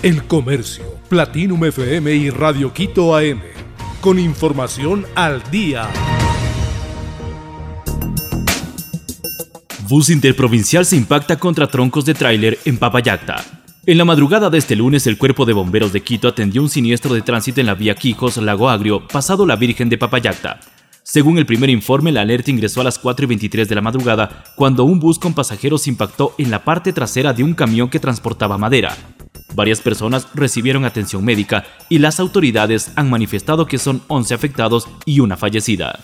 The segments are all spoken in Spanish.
El Comercio, Platinum FM y Radio Quito AM. Con información al día. Bus interprovincial se impacta contra troncos de tráiler en Papayacta. En la madrugada de este lunes, el Cuerpo de Bomberos de Quito atendió un siniestro de tránsito en la vía Quijos, Lago Agrio, pasado la Virgen de Papayacta. Según el primer informe, la alerta ingresó a las 4 y 23 de la madrugada cuando un bus con pasajeros impactó en la parte trasera de un camión que transportaba madera. Varias personas recibieron atención médica y las autoridades han manifestado que son 11 afectados y una fallecida.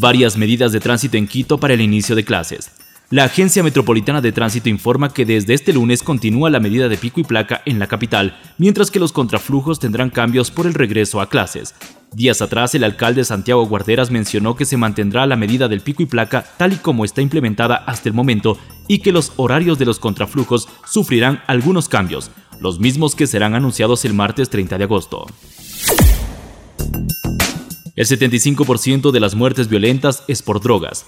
Varias medidas de tránsito en Quito para el inicio de clases. La Agencia Metropolitana de Tránsito informa que desde este lunes continúa la medida de pico y placa en la capital, mientras que los contraflujos tendrán cambios por el regreso a clases. Días atrás, el alcalde Santiago Guarderas mencionó que se mantendrá la medida del pico y placa tal y como está implementada hasta el momento y que los horarios de los contraflujos sufrirán algunos cambios, los mismos que serán anunciados el martes 30 de agosto. El 75% de las muertes violentas es por drogas.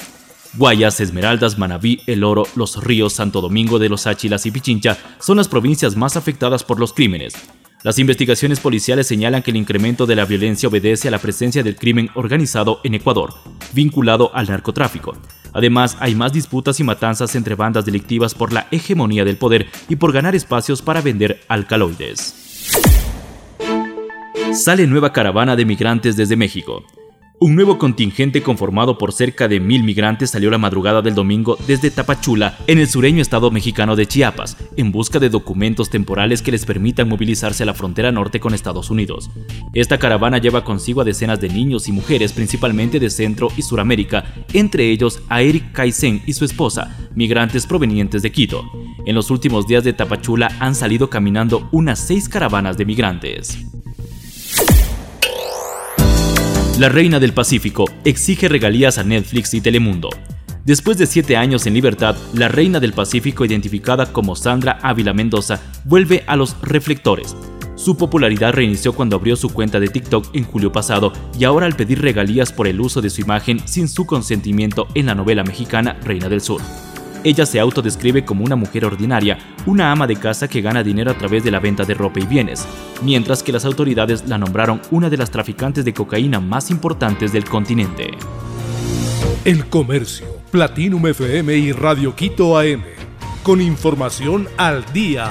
Guayas, Esmeraldas, Manabí, El Oro, Los Ríos, Santo Domingo de los Áchilas y Pichincha son las provincias más afectadas por los crímenes. Las investigaciones policiales señalan que el incremento de la violencia obedece a la presencia del crimen organizado en Ecuador, vinculado al narcotráfico. Además, hay más disputas y matanzas entre bandas delictivas por la hegemonía del poder y por ganar espacios para vender alcaloides. Sale nueva caravana de migrantes desde México. Un nuevo contingente conformado por cerca de mil migrantes salió la madrugada del domingo desde Tapachula, en el sureño estado mexicano de Chiapas, en busca de documentos temporales que les permitan movilizarse a la frontera norte con Estados Unidos. Esta caravana lleva consigo a decenas de niños y mujeres, principalmente de Centro y Suramérica, entre ellos a Eric Kaisen y su esposa, migrantes provenientes de Quito. En los últimos días de Tapachula han salido caminando unas seis caravanas de migrantes. La Reina del Pacífico exige regalías a Netflix y Telemundo. Después de siete años en libertad, la Reina del Pacífico, identificada como Sandra Ávila Mendoza, vuelve a los reflectores. Su popularidad reinició cuando abrió su cuenta de TikTok en julio pasado y ahora al pedir regalías por el uso de su imagen sin su consentimiento en la novela mexicana Reina del Sur. Ella se autodescribe como una mujer ordinaria, una ama de casa que gana dinero a través de la venta de ropa y bienes, mientras que las autoridades la nombraron una de las traficantes de cocaína más importantes del continente. El Comercio, Platinum FM y Radio Quito AM, con información al día.